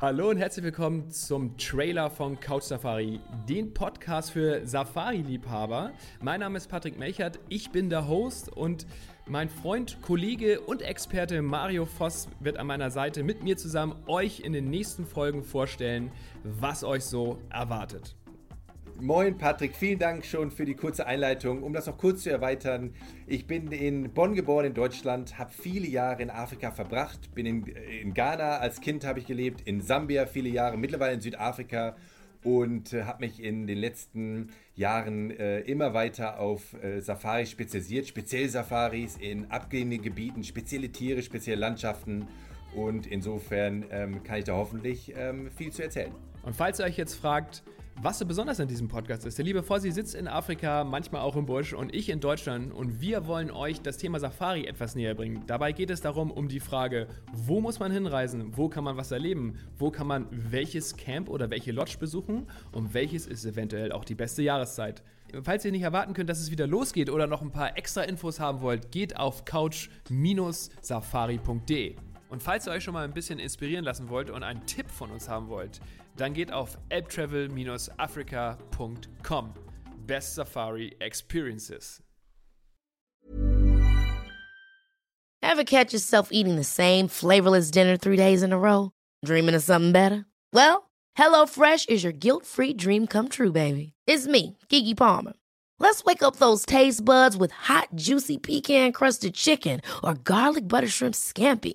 Hallo und herzlich willkommen zum Trailer von Couch Safari, den Podcast für Safari-Liebhaber. Mein Name ist Patrick Melchert, ich bin der Host und mein Freund, Kollege und Experte Mario Voss wird an meiner Seite mit mir zusammen euch in den nächsten Folgen vorstellen, was euch so erwartet. Moin Patrick, vielen Dank schon für die kurze Einleitung. Um das noch kurz zu erweitern, ich bin in Bonn geboren in Deutschland, habe viele Jahre in Afrika verbracht, bin in, in Ghana als Kind habe ich gelebt, in Sambia viele Jahre, mittlerweile in Südafrika und äh, habe mich in den letzten Jahren äh, immer weiter auf äh, Safaris spezialisiert, speziell Safaris in abgelegenen Gebieten, spezielle Tiere, spezielle Landschaften und insofern ähm, kann ich da hoffentlich ähm, viel zu erzählen. Und falls ihr euch jetzt fragt, was so besonders an diesem Podcast ist, der liebe Fossi sitzt in Afrika, manchmal auch im Busch und ich in Deutschland und wir wollen euch das Thema Safari etwas näher bringen. Dabei geht es darum, um die Frage, wo muss man hinreisen, wo kann man was erleben, wo kann man welches Camp oder welche Lodge besuchen und welches ist eventuell auch die beste Jahreszeit. Falls ihr nicht erwarten könnt, dass es wieder losgeht oder noch ein paar extra Infos haben wollt, geht auf couch-safari.de. Und falls ihr euch schon mal ein bisschen inspirieren lassen wollt und einen Tipp von uns haben wollt, dann geht auf elbtravel-africa.com. Best Safari Experiences. Ever catch yourself eating the same flavorless dinner three days in a row? Dreaming of something better? Well, HelloFresh is your guilt-free dream come true, baby. It's me, Kiki Palmer. Let's wake up those taste buds with hot, juicy pecan-crusted chicken or garlic butter shrimp scampi.